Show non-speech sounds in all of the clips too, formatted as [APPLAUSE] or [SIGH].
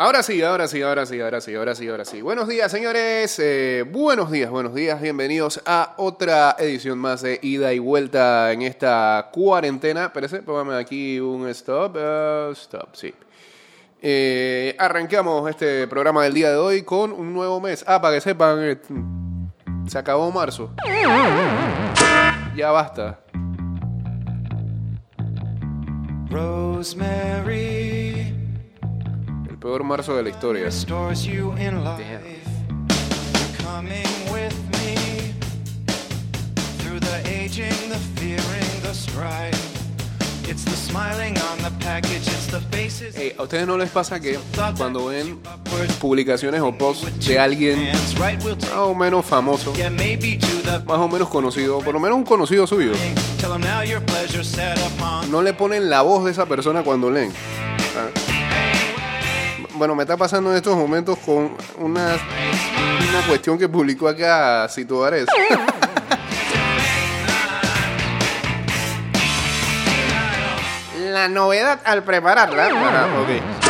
Ahora sí, ahora sí, ahora sí, ahora sí, ahora sí, ahora sí. Buenos días, señores. Eh, buenos días, buenos días. Bienvenidos a otra edición más de Ida y Vuelta en esta cuarentena. Espérese, póngame aquí un stop. Uh, stop, sí. Eh, arrancamos este programa del día de hoy con un nuevo mes. Ah, para que sepan, eh, se acabó marzo. Ya basta. Rosemary El peor marzo de la historia. Eh, ¿A ustedes no les pasa que cuando ven publicaciones o posts de alguien más o menos famoso, más o menos conocido, por lo menos un conocido suyo, 'em no le ponen la voz de esa persona cuando leen. Ah. Bueno, me está pasando en estos momentos con una, una cuestión que publicó acá Cito Ares. La novedad al prepararla. Ajá, ok.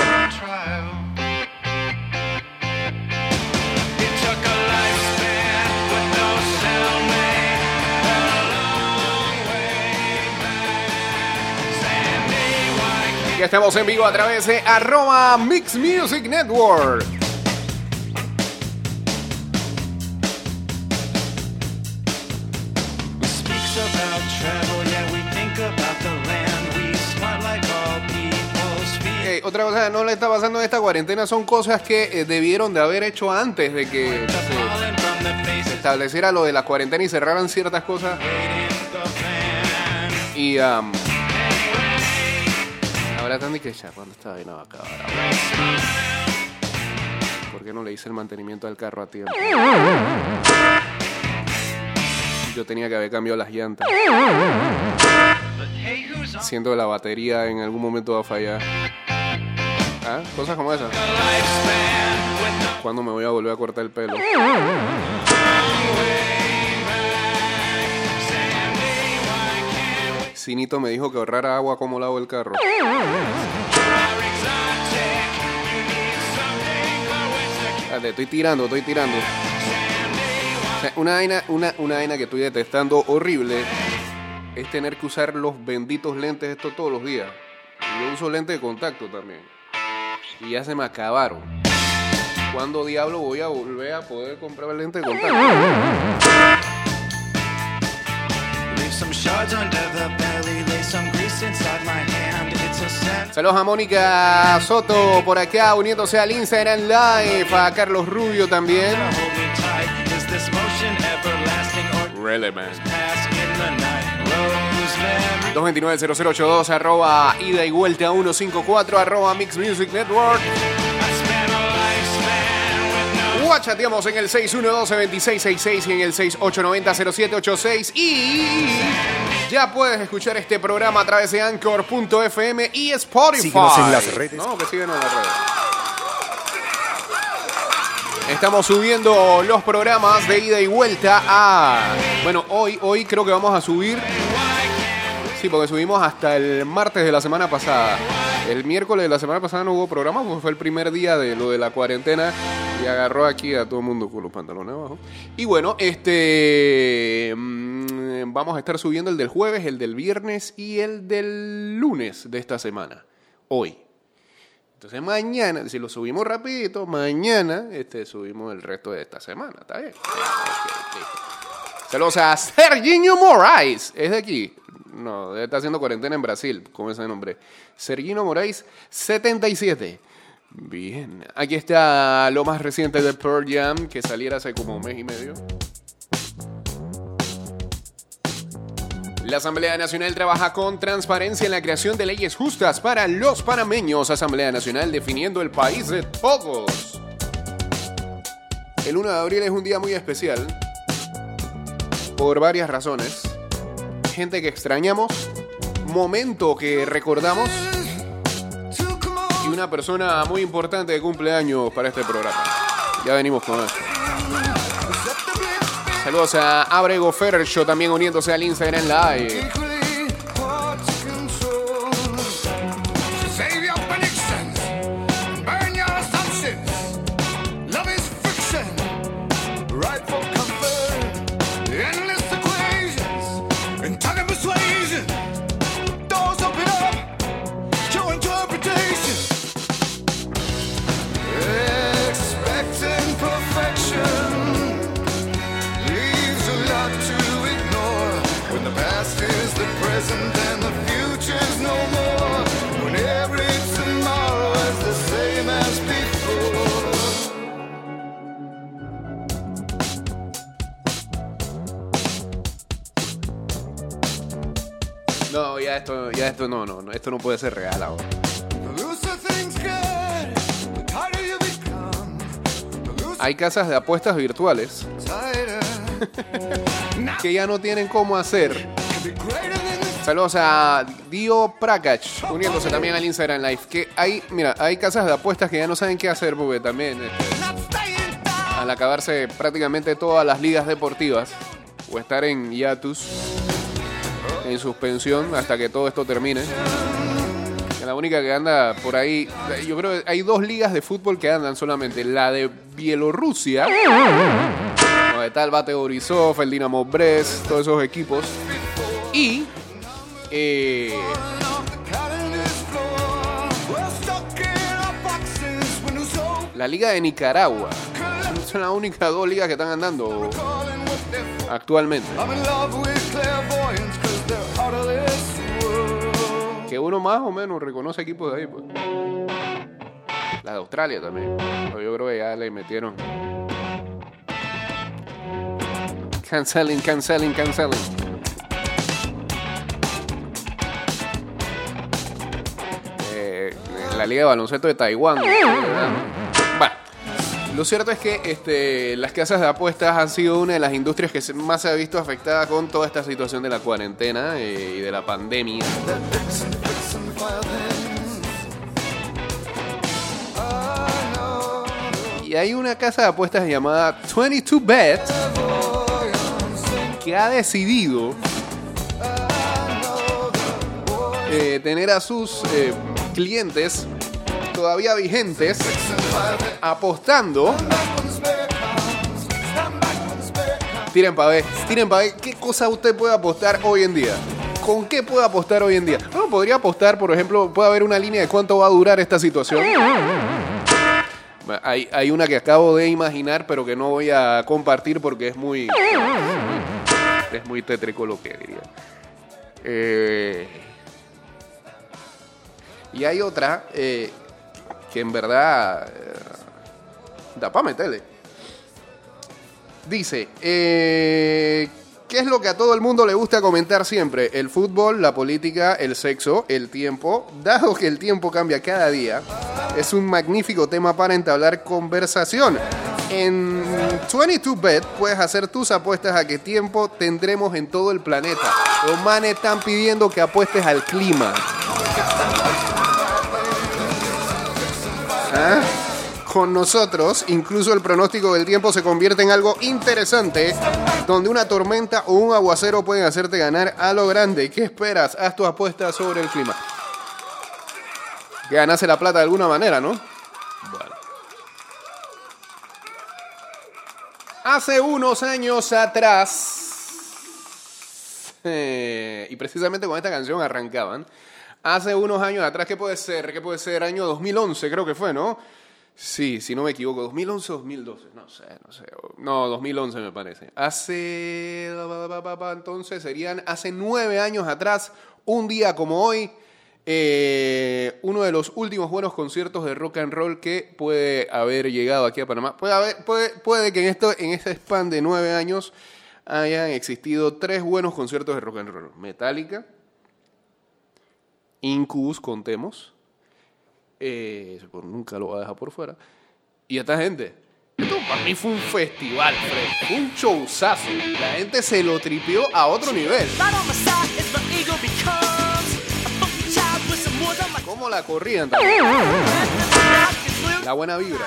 Ya estamos en vivo a través de arroba Mix Music Network. Ok, otra cosa que no le está pasando en esta cuarentena son cosas que eh, debieron de haber hecho antes de que se estableciera lo de la cuarentena y cerraran ciertas cosas. Y um, ahora de que ya cuando esta vaina va a acabar. ¿Por qué no le hice el mantenimiento del carro a tiempo? Yo tenía que haber cambiado las llantas. Siento que la batería en algún momento va a fallar. ¿Ah? Cosas como esas. ¿Cuándo me voy a volver a cortar el pelo? Cinito me dijo que ahorrara agua como lavo el carro. Estoy tirando, estoy tirando. Una vaina, una, una vaina que estoy detestando horrible es tener que usar los benditos lentes estos todos los días. Yo uso lentes de contacto también. Y ya se me acabaron. ¿Cuándo diablo voy a volver a poder comprar lentes de contacto? Saludos a Mónica Soto por acá uniéndose al Instagram Live. A Carlos Rubio también. Relevant. pass in the night? Rosemary. 229-0082 arroba ida y vuelta 154 arroba Mix Music Network. Guachateamos en el 612-2666 y en el 6890-0786 y ya puedes escuchar este programa a través de Anchor.fm y Spotify. Síguenos en las redes. No, que síguenos en las redes. Estamos subiendo los programas de ida y vuelta a... Bueno, hoy, hoy creo que vamos a subir... Sí, porque subimos hasta el martes de la semana pasada. El miércoles de la semana pasada no hubo programa, porque fue el primer día de lo de la cuarentena y agarró aquí a todo el mundo con los pantalones abajo. Y bueno, este mm, vamos a estar subiendo el del jueves, el del viernes y el del lunes de esta semana. Hoy. Entonces mañana, si lo subimos rapidito, mañana este, subimos el resto de esta semana. ¿Está bien? Ok, ok, listo. Saludos a Serginho Moraes. Es de aquí. No, debe estar haciendo cuarentena en Brasil con ese nombre. Serginho Moraes, 77. Bien. Aquí está lo más reciente de Pearl Jam, que saliera hace como un mes y medio. La Asamblea Nacional trabaja con transparencia en la creación de leyes justas para los panameños. Asamblea Nacional definiendo el país de todos. El 1 de abril es un día muy especial por varias razones. Gente que extrañamos, momento que recordamos y una persona muy importante de cumpleaños para este programa. Ya venimos con eso. Saludos a Abrego Fercho también uniéndose al Instagram Live. Esto, ya esto no, no, esto no puede ser real ahora. Hay casas de apuestas virtuales [LAUGHS] que ya no tienen cómo hacer. Saludos a Dio Prakach, uniéndose también al Instagram Live. Que hay, mira, hay casas de apuestas que ya no saben qué hacer porque también este, al acabarse prácticamente todas las ligas deportivas o estar en hiatus, en suspensión hasta que todo esto termine. La única que anda por ahí, yo creo que hay dos ligas de fútbol que andan solamente. La de Bielorrusia, donde está el Bate Borisov, el Dinamo Brest, todos esos equipos. Y eh, la Liga de Nicaragua. Son las únicas dos ligas que están andando actualmente. Que uno más o menos reconoce equipos de ahí, pues. La de Australia también. Yo creo que ya le metieron. Canceling, canceling, canceling. Eh, la Liga de Baloncesto de Taiwán. Lo cierto es que este, las casas de apuestas han sido una de las industrias que más se ha visto afectada con toda esta situación de la cuarentena eh, y de la pandemia. Y hay una casa de apuestas llamada 22Bet que ha decidido eh, tener a sus eh, clientes todavía vigentes apostando. Tiren para ver, tiren para ver qué cosa usted puede apostar hoy en día. ¿Con qué puede apostar hoy en día? Bueno, podría apostar, por ejemplo, puede haber una línea de cuánto va a durar esta situación. Hay, hay una que acabo de imaginar, pero que no voy a compartir porque es muy. Es muy tétrico lo que diría. Eh, y hay otra eh, que en verdad. eh, da para meterle. Dice, eh, ¿qué es lo que a todo el mundo le gusta comentar siempre? El fútbol, la política, el sexo, el tiempo. Dado que el tiempo cambia cada día, es un magnífico tema para entablar conversación. En 22Bet puedes hacer tus apuestas a qué tiempo tendremos en todo el planeta. Los manes están pidiendo que apuestes al clima. Con nosotros, incluso el pronóstico del tiempo se convierte en algo interesante, donde una tormenta o un aguacero pueden hacerte ganar a lo grande. ¿Qué esperas? Haz tu apuesta sobre el clima. Ganase la plata de alguna manera, ¿no? Bueno. Hace unos años atrás, eh, y precisamente con esta canción arrancaban, hace unos años atrás, ¿qué puede ser? ¿Qué puede ser? Año 2011 creo que fue, ¿no? Sí, si no me equivoco, 2011 o 2012, no sé, no sé. No, 2011 me parece. Hace, entonces serían hace nueve años atrás, un día como hoy, eh, uno de los últimos buenos conciertos de rock and roll que puede haber llegado aquí a Panamá. Puede, haber, puede, puede que en, esto, en este span de nueve años hayan existido tres buenos conciertos de rock and roll. Metallica, Incubus, contemos. Eh, por- nunca lo voy a dejar por fuera. Y esta gente. Esto para mí fue un festival, Fred. Un showzazo. La gente se lo tripió a otro nivel. ¿Cómo la corrían [LAUGHS] también? La buena vibra.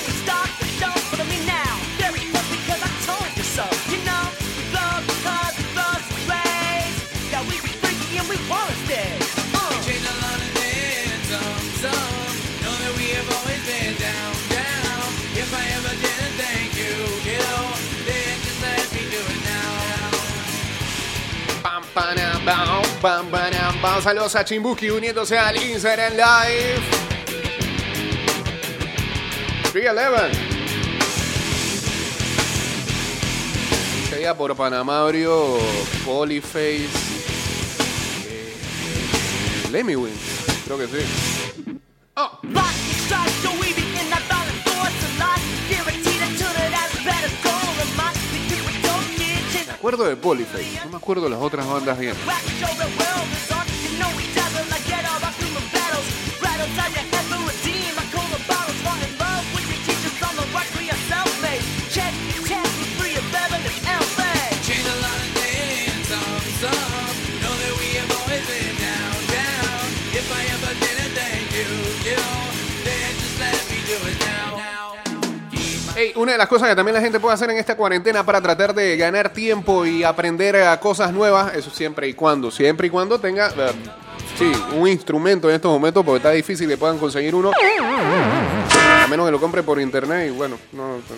Pam, panam, bam. Saludos a Chimbuki uniéndose al Instagram Live. 311. Seguida por Panamá abrió Polyface. Eh, Lemmy Win, creo que sí. Acuerdo de Polyface, no me acuerdo de las otras bandas bien. Una de las cosas que también la gente puede hacer en esta cuarentena para tratar de ganar tiempo y aprender a cosas nuevas, eso siempre y cuando, siempre y cuando tenga, eh, sí, un instrumento en estos momentos, porque está difícil que puedan conseguir uno, a menos que lo compre por internet y bueno, no, no sé.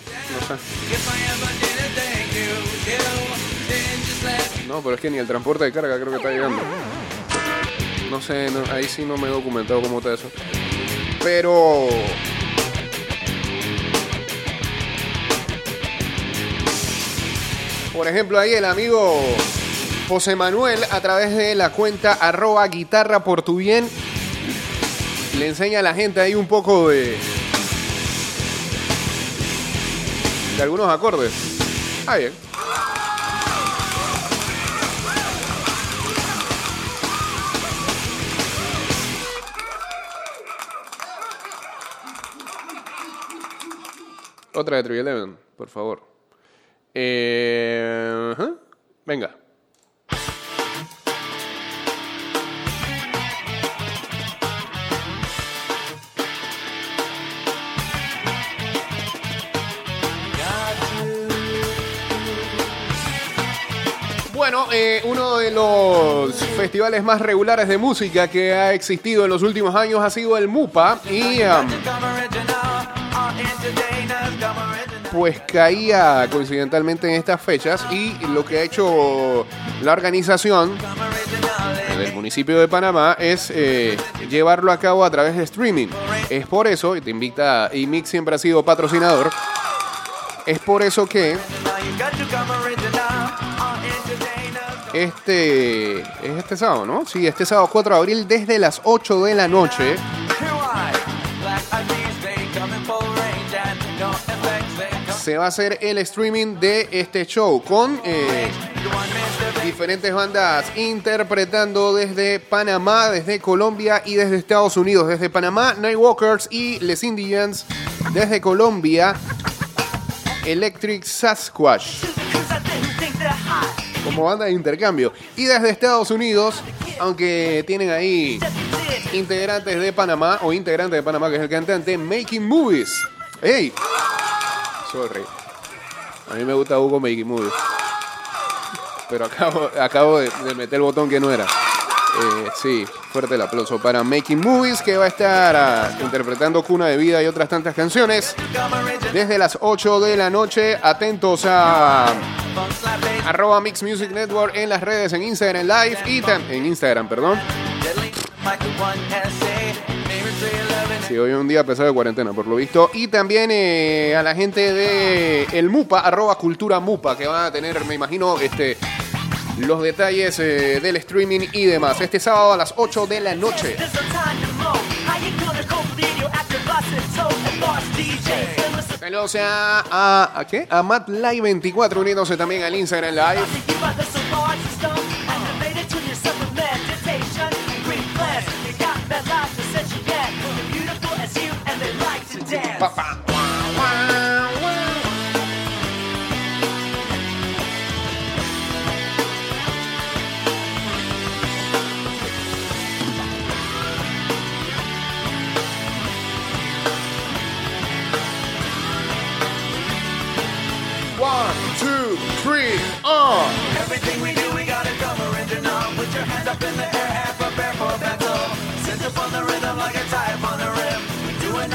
No, pero es que ni el transporte de carga creo que está llegando. No sé, ahí sí no me he documentado cómo está eso. Pero... Por ejemplo, ahí el amigo José Manuel, a través de la cuenta arroba guitarra por tu bien, le enseña a la gente ahí un poco de... de algunos acordes. Ah, bien. Otra de Trivial Eleven, por favor. Eh, ajá. Venga. Bueno, eh, uno de los festivales más regulares de música que ha existido en los últimos años ha sido el MUPA y pues caía coincidentalmente en estas fechas y lo que ha hecho la organización del municipio de Panamá es eh, llevarlo a cabo a través de streaming. Es por eso, y te invita, y siempre ha sido patrocinador, es por eso que este es este sábado, ¿no? Sí, este sábado 4 de abril desde las 8 de la noche se va a hacer el streaming de este show con eh, diferentes bandas interpretando desde Panamá, desde Colombia y desde Estados Unidos. Desde Panamá, Nightwalkers y Les Indians. Desde Colombia, Electric Sasquatch como banda de intercambio. Y desde Estados Unidos, aunque tienen ahí integrantes de Panamá o integrante de Panamá, que es el cantante, Making Movies. ¡Ey! Sorry. A mí me gusta Hugo Making Movies. Pero acabo, de, meter el botón que no era. Eh, sí, fuerte el aplauso para Making Movies, que va a estar ah, interpretando Cuna de Vida y otras tantas canciones. Desde las 8 de la noche, atentos a arroba Mix Music Network en las redes, en Instagram Live y en Instagram, perdón. Sí, hoy un día pesado de cuarentena, por lo visto. Y también eh, a la gente de el MUPA, arroba Cultura MUPA, que van a tener, me imagino, este los detalles eh, del streaming y demás. Este sábado a las 8 de la noche. Saludos a, a, ¿a qué? A Matt Live 24 uniéndose también al Instagram Live.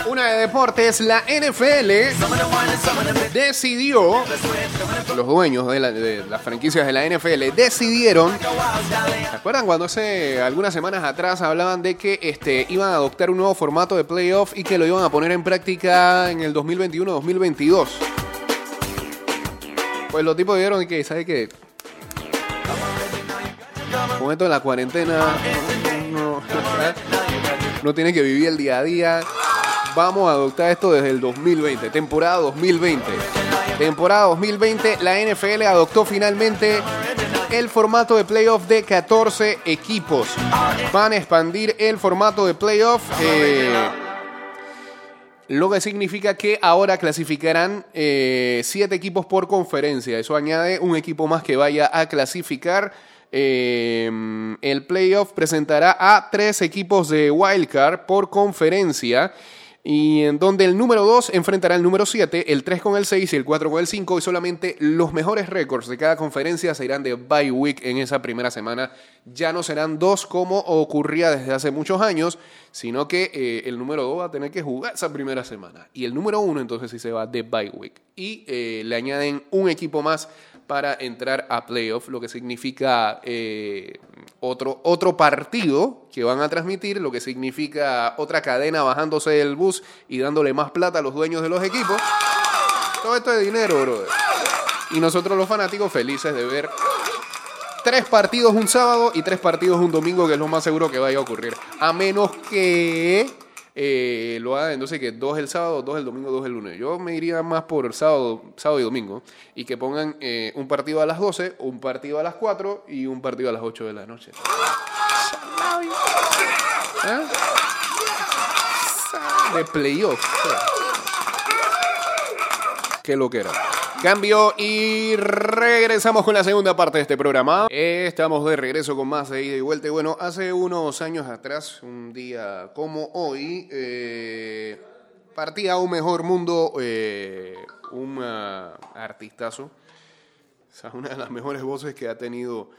Una de deportes, la NFL decidió, los dueños de las franquicias de la NFL decidieron, ¿se acuerdan cuando hace algunas semanas atrás hablaban de que este, iban a adoptar un nuevo formato de playoff y que lo iban a poner en práctica en el 2021-2022? Pues los tipos dijeron que, ¿sabe qué? Con esto de la cuarentena, no, no tiene que vivir el día a día. Vamos a adoptar esto desde el 2020, temporada 2020. Temporada 2020, la NFL adoptó finalmente el formato de playoff de 14 equipos. Van a expandir el formato de playoff. eh, lo que significa que ahora clasificarán eh, siete equipos por conferencia. Eso añade un equipo más que vaya a clasificar. Eh, el playoff presentará a tres equipos de wildcard por conferencia. Y en donde el número 2 enfrentará al número 7, el 3 con el 6 y el 4 con el 5. Y solamente los mejores récords de cada conferencia se irán de bye week en esa primera semana. Ya no serán dos como ocurría desde hace muchos años, sino que eh, el número 2 va a tener que jugar esa primera semana. Y el número 1 entonces sí se va de bye week. Y eh, le añaden un equipo más para entrar a playoff, lo que significa eh, otro, otro partido que van a transmitir, lo que significa otra cadena bajándose del bus y dándole más plata a los dueños de los equipos. Todo esto es dinero, brother. Y nosotros los fanáticos felices de ver tres partidos un sábado y tres partidos un domingo, que es lo más seguro que vaya a ocurrir. A menos que eh, lo hagan, entonces que dos el sábado, dos el domingo, dos el lunes. Yo me iría más por sábado, sábado y domingo. Y que pongan eh, un partido a las 12, un partido a las 4 y un partido a las 8 de la noche. ¿Ah? De playoff. Qué lo que era. Cambio y regresamos con la segunda parte de este programa. Estamos de regreso con más de ida y vuelta. Bueno, hace unos años atrás, un día como hoy, eh, partía a un mejor mundo eh, un ah, artistazo. O sea, una de las mejores voces que ha tenido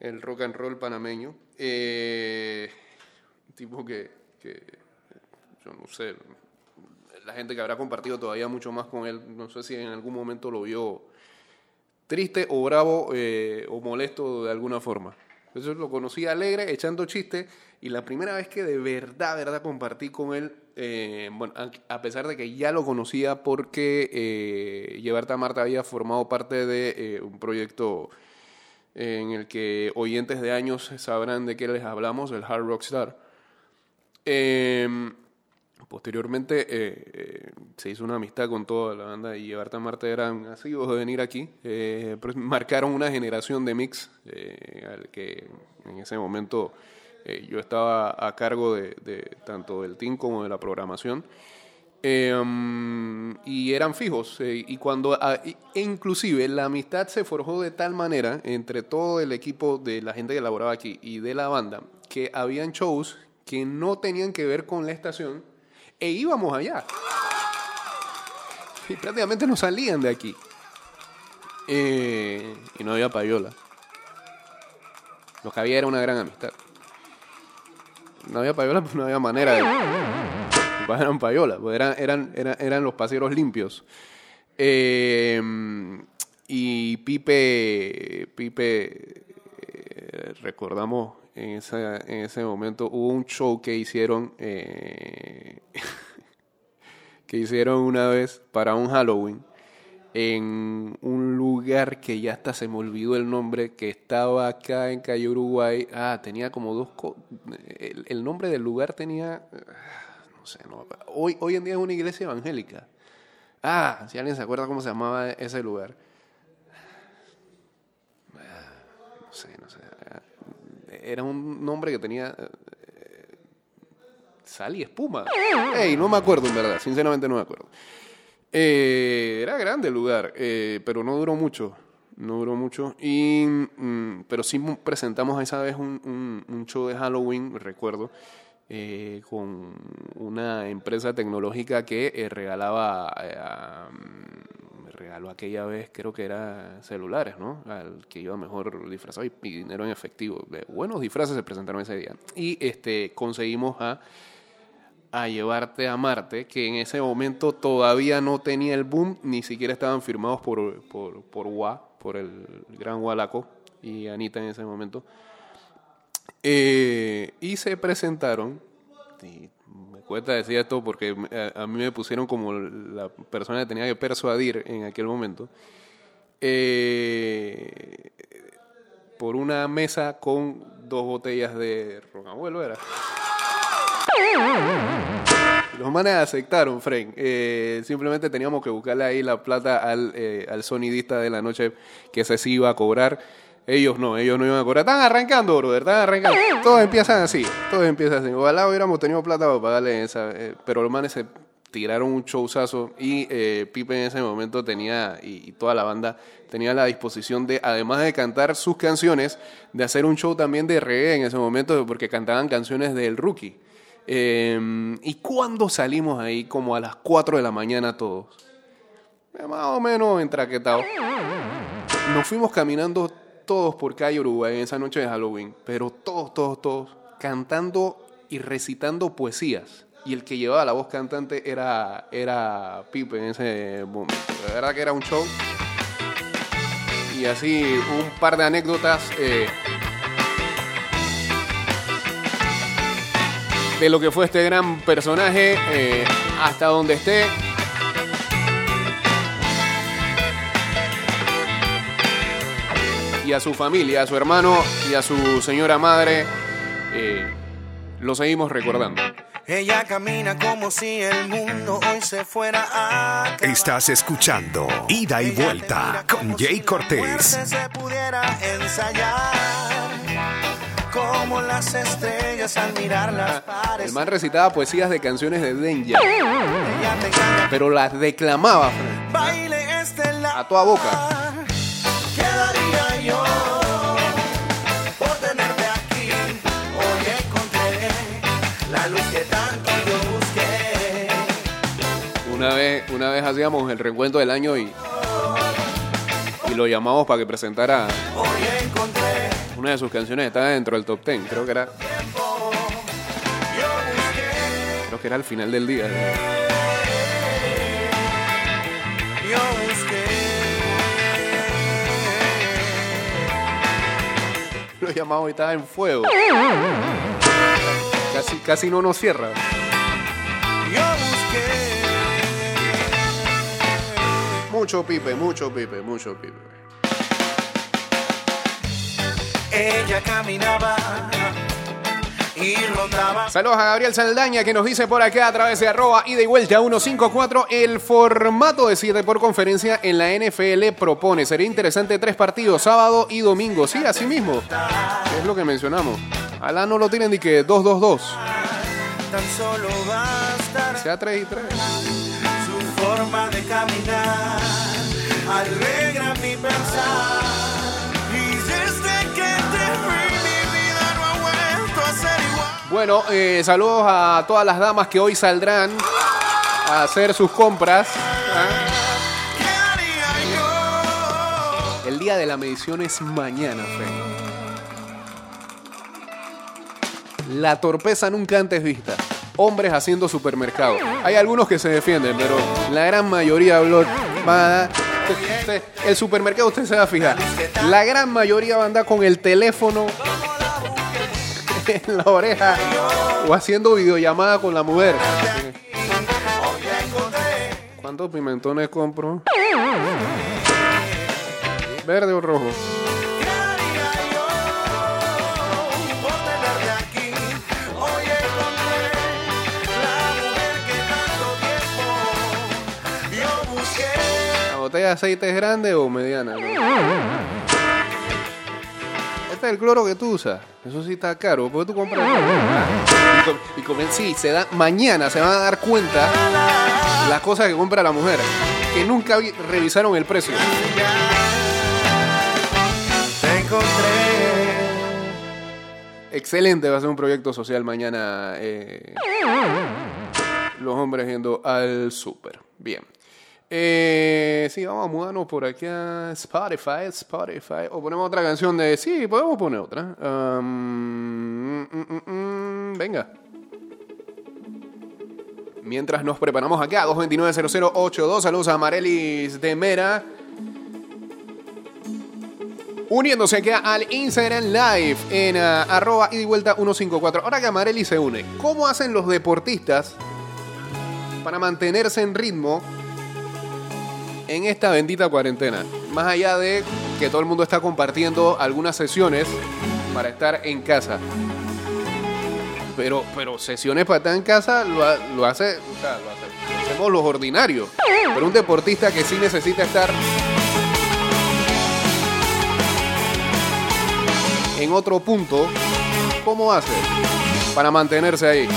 el rock and roll panameño. Eh, tipo que, yo no sé, la gente que habrá compartido todavía mucho más con él, no sé si en algún momento lo vio triste o bravo eh, o molesto de alguna forma. Eso lo conocí alegre, echando chistes, y la primera vez que de verdad, verdad compartí con él, eh, bueno, a, pesar de que ya lo conocía porque eh, Llevarte a Marta había formado parte de eh, un proyecto en el que oyentes de años sabrán de qué les hablamos, el Hard Rock Star. Posteriormente eh, eh, se hizo una amistad con toda la banda y Llevarte a Marte eran asiduos de venir aquí. Eh, [LAUGHS] marcaron una generación de mix al que en ese momento yo estaba a cargo de, tanto del team como de la programación. Um, y eran fijos. y cuando, ah, e inclusive, la amistad se forjó de tal manera entre todo el equipo de la gente que laboraba aquí y de la banda, que habían shows que no tenían que ver con la estación e íbamos allá. Y prácticamente no salían de aquí. Eh, y no había payola. Lo que había era una gran amistad. No había payola, pues no había manera de pues eran payola, eran, eran, eran, eran los paseros limpios. Eh, y Pipe, Pipe eh, recordamos en, esa, en ese momento, hubo un show que hicieron, eh, [LAUGHS] que hicieron una vez para un Halloween en un lugar que ya hasta se me olvidó el nombre, que estaba acá en Calle Uruguay. Ah, tenía como dos... El, nombre del lugar tenía... ah, No sé, no, hoy, hoy en día es una iglesia evangélica. Ah, si alguien se acuerda cómo se llamaba ese lugar. Ah, No sé, no sé. Era un nombre que tenía... eh, Sal y espuma. Ey, no me acuerdo en verdad, sinceramente no me acuerdo. Eh, era grande el lugar, eh, pero no duró mucho. No duró mucho. Y, mm, pero sí presentamos esa vez un, show de Halloween, recuerdo, eh, con una empresa tecnológica que regalaba, regaló aquella vez, creo que era celulares, ¿no? Al que iba mejor disfrazado y, dinero en efectivo. Buenos disfraces se presentaron ese día. Y este, conseguimos a llevarte a Marte, que en ese momento todavía no tenía el boom, ni siquiera estaban firmados por, por, por Gua, por el gran Gualaco y Anita en ese momento. Eh, y se presentaron, y me cuesta decir esto porque a, a mí me pusieron como la persona que tenía que persuadir en aquel momento, eh, por una mesa con dos botellas de ron abuelo, era. Los manes aceptaron, Frank. Eh, simplemente teníamos que buscarle ahí la plata al, eh, al sonidista de la noche que se sí iba a cobrar. Ellos no, ellos no iban a cobrar. Están arrancando, brother, están arrancando. Todos empiezan así, todos empiezan así. Ojalá hubiéramos tenido plata para pagarle esa. eh, pero los manes se tiraron un showzazo y eh, Pipe en ese momento tenía, y, toda la banda, tenía la disposición de, además de cantar sus canciones, de hacer un show también de reggae en ese momento, porque cantaban canciones del Rookie. Eh, y cuando salimos ahí, como a las 4 de la mañana todos, eh, más o menos entraquetados, nos fuimos caminando todos por calle Uruguay en esa noche de Halloween, pero todos, todos, todos, cantando y recitando poesías. Y el que llevaba la voz cantante era, era Pipe en ese momento. De verdad que era un show. Y así un par de anécdotas. eh, de lo que fue este gran personaje eh, hasta donde esté. Y a su familia, a su hermano y a su señora madre, eh, lo seguimos recordando. Ella camina como si el mundo hoy se fuera a acabar. Estás escuchando Ida y Ella Vuelta con Jay si la Cortés. muerte se pudiera ensayar como las estrellas al mirar las pares. El man recitaba poesías de canciones de engaña, pero las declamaba a toda boca. Una vez, hacíamos el reencuentro del año y, y lo llamamos para que presentara una de sus canciones, estaba dentro del top 10, creo que era, creo que era al final del día. Lo llamamos y estaba en fuego. Casi, casi no nos cierra. Yo busqué. Mucho pipe, mucho pipe, mucho pipe. Ella caminaba y rondaba. Saludos a Gabriel Saldaña que nos dice por acá a través de arroba y vuelta 154 el formato de 7 por conferencia en la NFL propone. Sería interesante tres partidos, sábado y domingo. Sí, así mismo. Es lo que mencionamos. Alá no lo tienen ni que 2-2-2. Tan solo bastará Sea 3 y 3. su forma de caminar. Alegra mi pensar. Y desde que te fui, mi vida no ha vuelto a ser igual. Bueno, eh, saludos a todas las damas que hoy saldrán a hacer sus compras. ¿ah? El día de la medición es mañana, Fe. La torpeza nunca antes vista. Hombres haciendo supermercado. Hay algunos que se defienden, pero la gran mayoría, van a El supermercado usted se va a fijar. La gran mayoría va a andar con el teléfono en la oreja o haciendo videollamada con la mujer. ¿Cuántos pimentones compro? ¿Verde o rojo? Botella de aceite es grande o mediana? Este es el cloro que tú usas. Eso sí está caro. ¿Por qué tú compras? Y, y comen- sí, se da, mañana se van a dar cuenta las cosas que compra la mujer. Que nunca vi- revisaron el precio. Te encontré. Excelente, va a ser un proyecto social mañana. eh, los hombres yendo al súper. Bien. Eh, sí, vamos a mudarnos por aquí a Spotify, Spotify. O ponemos otra canción de... Sí, podemos poner otra. Um, mm, mm, mm, venga. Mientras nos preparamos acá, 229-0082. Saludos a Marelis de Mera. Uniéndose acá al Instagram Live en ah, arroba y vuelta 154. Ahora que Amareli se une, ¿cómo hacen los deportistas para mantenerse en ritmo en esta bendita cuarentena? Más allá de que todo el mundo está compartiendo algunas sesiones para estar en casa. Pero, pero sesiones para estar en casa lo, lo hace, o sea, lo hace- hacemos los ordinarios. Pero un deportista que sí necesita estar en otro punto, ¿cómo hace para mantenerse ahí?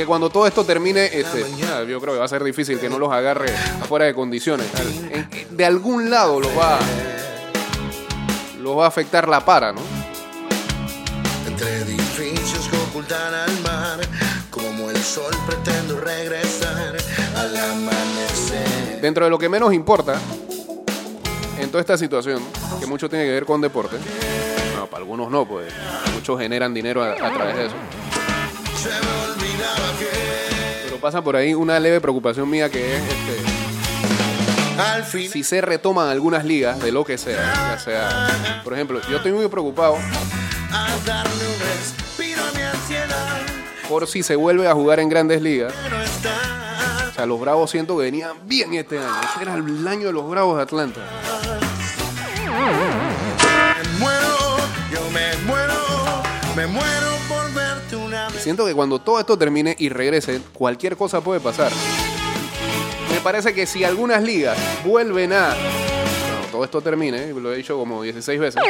Que cuando todo esto termine, este, yo creo que va a ser difícil que no los agarre afuera de condiciones. De algún lado los va, los va a afectar la para, ¿no? Entre edificios que ocultan al mar, como el sol pretendo regresar al amanecer. Dentro de lo que menos importa en toda esta situación, que mucho tiene que ver con deporte, no, para algunos no, pues muchos generan dinero a, a través de eso. Pasa por ahí una leve preocupación mía que es este, al fin si se retoman algunas ligas de lo que sea, ya sea, por ejemplo, yo estoy muy preocupado por si se vuelve a jugar en grandes ligas. O sea, los Bravos siento que venían bien este año. Este era el año de los Bravos de Atlanta. Me muero, yo me muero, me muero por. Siento que cuando todo esto termine y regrese, cualquier cosa puede pasar. Me parece que si algunas ligas vuelven a... Cuando todo esto termine, lo he dicho como 16 veces,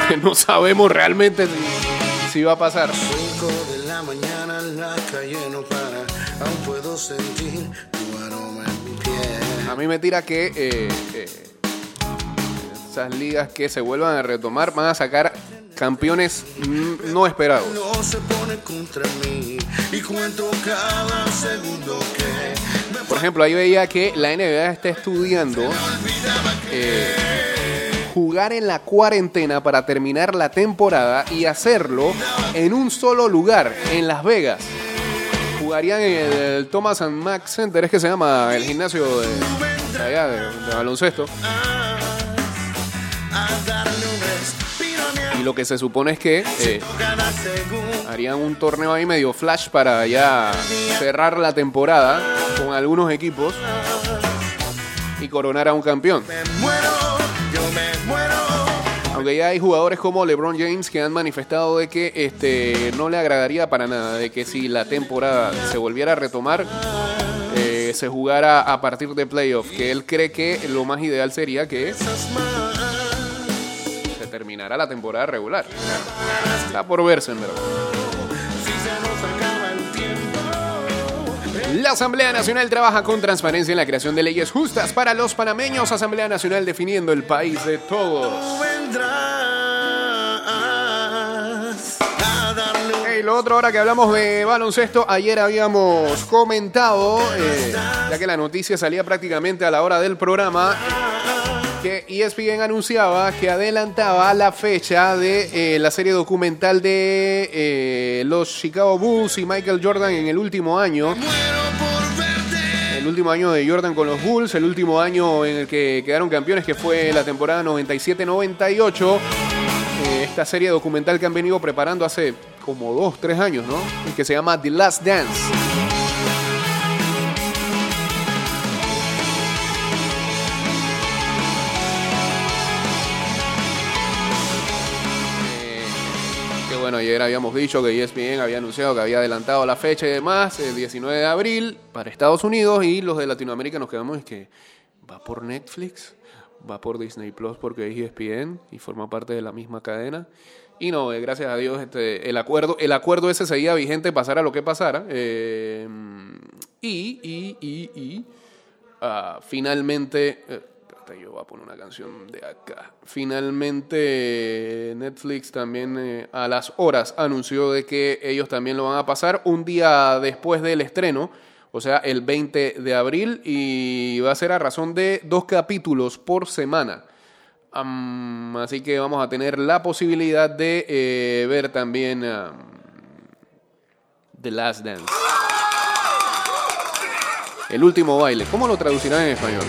porque no sabemos realmente si, si va a pasar. Cinco de la mañana la calle no para, aún puedo sentir tu aroma en mi piel. A mí me tira que eh, eh, esas ligas que se vuelvan a retomar van a sacar campeones mm, no esperados. No se pone contra mí y cuento cada segundo que Por ejemplo, ahí veía que la NBA está estudiando eh, jugar en la cuarentena para terminar la temporada y hacerlo en un solo lugar, en Las Vegas. Jugarían en el Thomas and Mack Center, es que se llama el gimnasio de, de allá, de, de baloncesto. Y lo que se supone es que eh, harían un torneo ahí medio flash para ya cerrar la temporada con algunos equipos y coronar a un campeón. Aunque ya hay jugadores como LeBron James que han manifestado de que este no le agradaría para nada de que si la temporada se volviera a retomar eh, se jugara a partir de playoff, que él cree que lo más ideal sería que se terminara la temporada regular. Está por verse, en verdad. La Asamblea Nacional trabaja con transparencia en la creación de leyes justas para los panameños. Asamblea Nacional definiendo el país de todos. Hey, lo otro, ahora que hablamos de baloncesto, ayer habíamos comentado, eh, ya que la noticia salía prácticamente a la hora del programa, que ESPN anunciaba que adelantaba la fecha de eh, la serie documental de eh, los Chicago Bulls y Michael Jordan en el último año. El último año de Jordan con los Bulls, el último año en el que quedaron campeones, que fue la temporada 97-98. Eh, esta serie documental que han venido preparando hace como dos, tres años, ¿no? Y que se llama The Last Dance. Ayer habíamos dicho que ESPN había anunciado que había adelantado la fecha y demás, el 19 de abril, para Estados Unidos y los de Latinoamérica nos quedamos es que va por Netflix, va por Disney Plus porque es ESPN y forma parte de la misma cadena. Y no, eh, gracias a Dios, este, el acuerdo, el acuerdo ese seguía vigente, pasara lo que pasara. eh, y, y, y, y ah, finalmente, eh, yo voy a poner una canción de acá. Finalmente Netflix también eh, a las horas anunció de que ellos también lo van a pasar un día después del estreno, o sea, el 20 de abril, y va a ser a razón de dos capítulos por semana. Así que vamos a tener la posibilidad de eh, ver también am, The Last Dance. El último baile. ¿Cómo lo traducirán en español?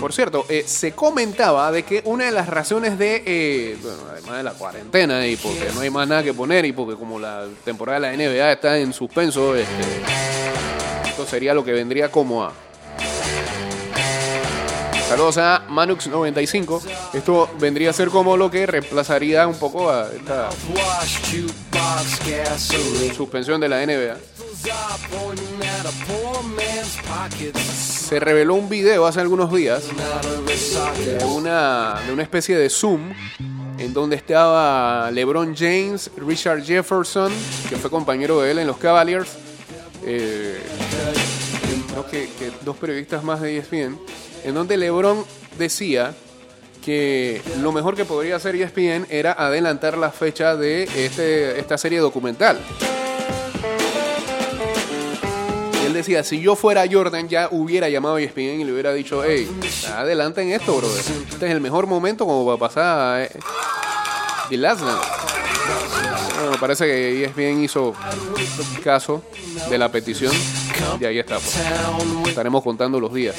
Por cierto, eh, se comentaba de que una de las razones de, eh, bueno, además de la cuarentena y porque no hay más nada que poner y porque como la temporada de la NBA está en suspenso, este, esto sería lo que vendría como a... Saludos a Manux95. Esto vendría a ser como lo que reemplazaría un poco a esta suspensión de la NBA. Se reveló un video hace algunos días de una, de una especie de Zoom en donde estaba LeBron James, Richard Jefferson, que fue compañero de él en los Cavaliers, eh, que, dos periodistas más de ESPN, en donde LeBron decía que lo mejor que podría hacer ESPN era adelantar la fecha de este, esta serie documental. Él decía, si yo fuera Jordan ya hubiera llamado a ESPN y le hubiera dicho, hey, adelanten esto, brother. Este es el mejor momento como para pasar eh, The Last Dance". Bueno, parece que ESPN hizo caso de la petición y ahí está. pues. Estaremos contando los días,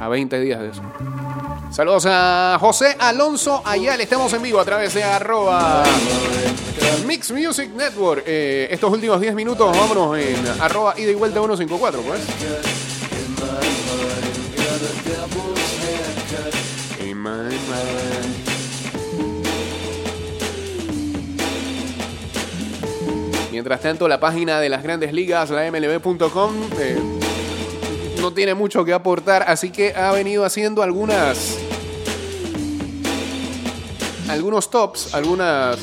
a 20 días de eso. Saludos a José Alonso Ayala. Estamos en vivo a través de arroba Mix Music Network. Eh, estos últimos 10 minutos, vámonos en arroba ida y vuelta 154, pues. Mientras tanto, la página de las grandes ligas, la mlb.com, eh, no tiene mucho que aportar, así que ha venido haciendo algunas. Algunos tops, algunas.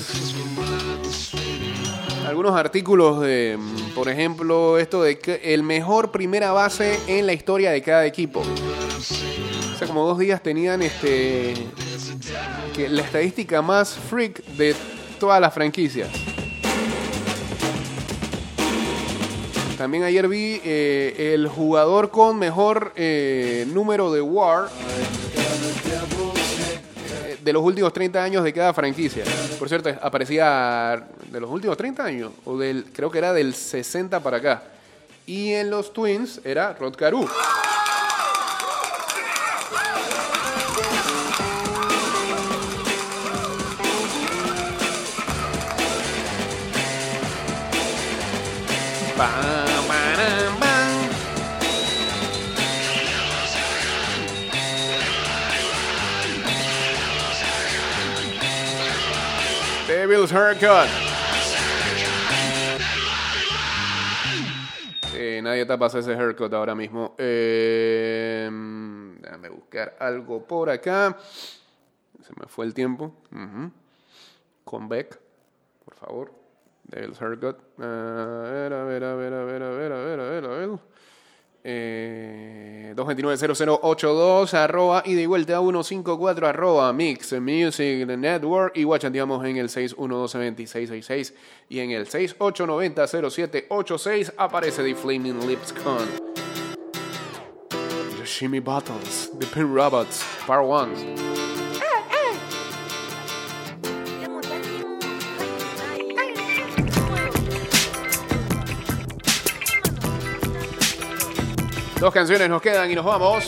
Algunos artículos de, por ejemplo, esto de que el mejor primera base en la historia de cada equipo. Hace como dos días tenían este. Que la estadística más freak de todas las franquicias. También ayer vi eh, el jugador con mejor eh, número de WAR eh, de los últimos 30 años de cada franquicia. Por cierto, aparecía de los últimos 30 años, o del, creo que era del 60 para acá. Y en los Twins era Rod Carew. Bam, Devil's Haircut. Sí, nadie tapa ese haircut ahora mismo. Eh, déjame buscar algo por acá. Se me fue el tiempo. Ujú. Con Beck, por favor. Devil's Haircut. A ver, a ver, a ver, a ver, a ver, a ver, a ver, a ver. Eh, 229-0082, arroba y de vuelta a 154, arroba Mix Music Network. Igual chanteamos en el 612-2666 y en el 6890-0786 aparece The Flaming Lips con The Shimmy Bottles, The Pin Robots, Part 1. Dos canciones nos quedan y nos vamos.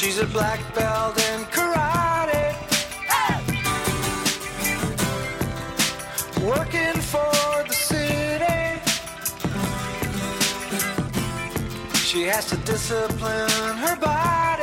She's a black belt in karate. Working for the city. She has to discipline her body.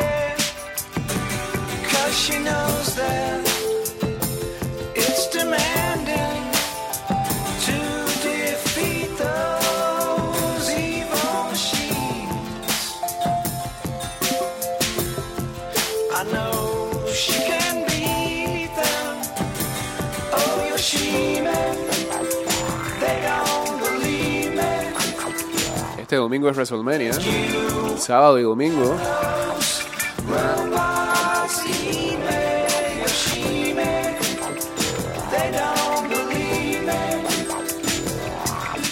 Este domingo es WrestleMania. Sábado y domingo.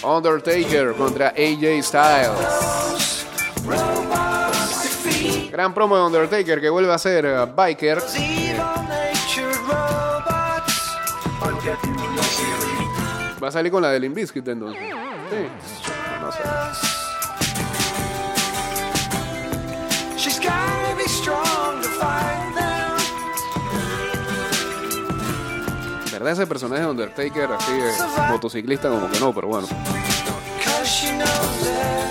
Undertaker contra AJ Styles. Gran promo de Undertaker que vuelve a ser uh, Biker. Va a salir con la del Inviskit entonces. Sí. No sé. ¿Verdad ese personaje de Undertaker así de motociclista como que no, pero bueno.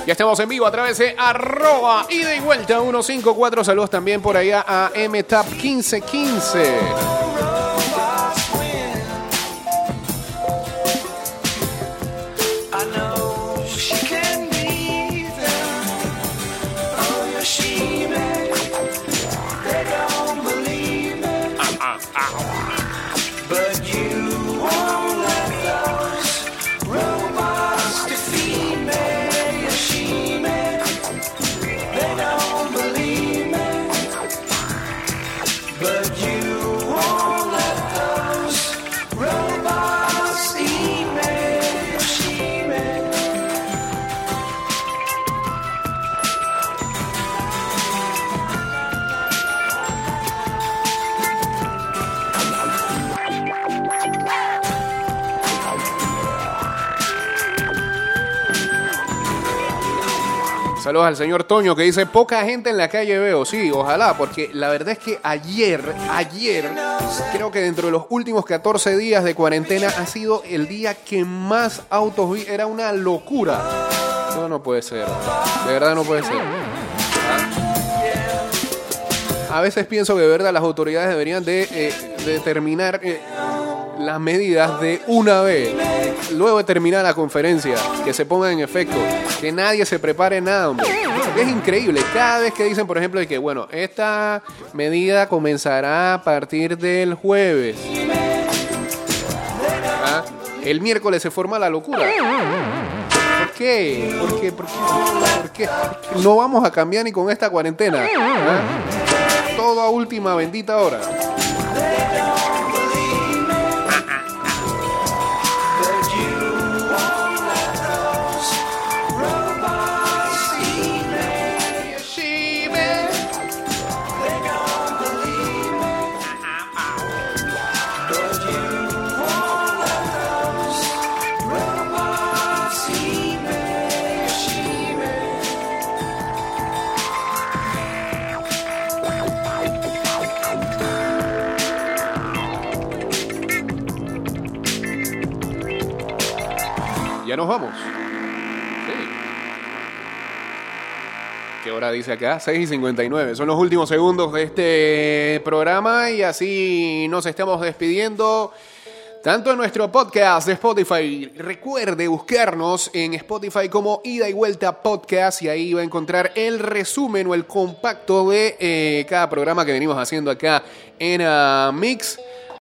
Ya estamos en vivo a través de arroba ida y vuelta 154. Saludos también por allá a MTAP 1515. Saludos al señor Toño que dice poca gente en la calle veo. Sí, ojalá, porque la verdad es que ayer, ayer, creo que dentro de los últimos 14 días de cuarentena ha sido el día que más autos vi. Era una locura. No, no puede ser. De verdad no puede ser. A veces pienso que de verdad las autoridades deberían de eh, determinar eh, las medidas de una vez. Luego de terminar la conferencia, que se ponga en efecto, que nadie se prepare nada, hombre. Es increíble. Cada vez que dicen, por ejemplo, de que, bueno, esta medida comenzará a partir del jueves. ¿Ah? El miércoles se forma la locura. ¿Por qué? ¿Por qué? ¿Por qué? ¿Por qué? No vamos a cambiar ni con esta cuarentena. ¿ah? Todo a última bendita hora. Hora dice acá? 6 y 59. Son los últimos segundos de este programa y así nos estamos despidiendo. Tanto en nuestro podcast de Spotify, recuerde buscarnos en Spotify como Ida y Vuelta Podcast y ahí va a encontrar el resumen o el compacto de eh, cada programa que venimos haciendo acá en ah, Mix.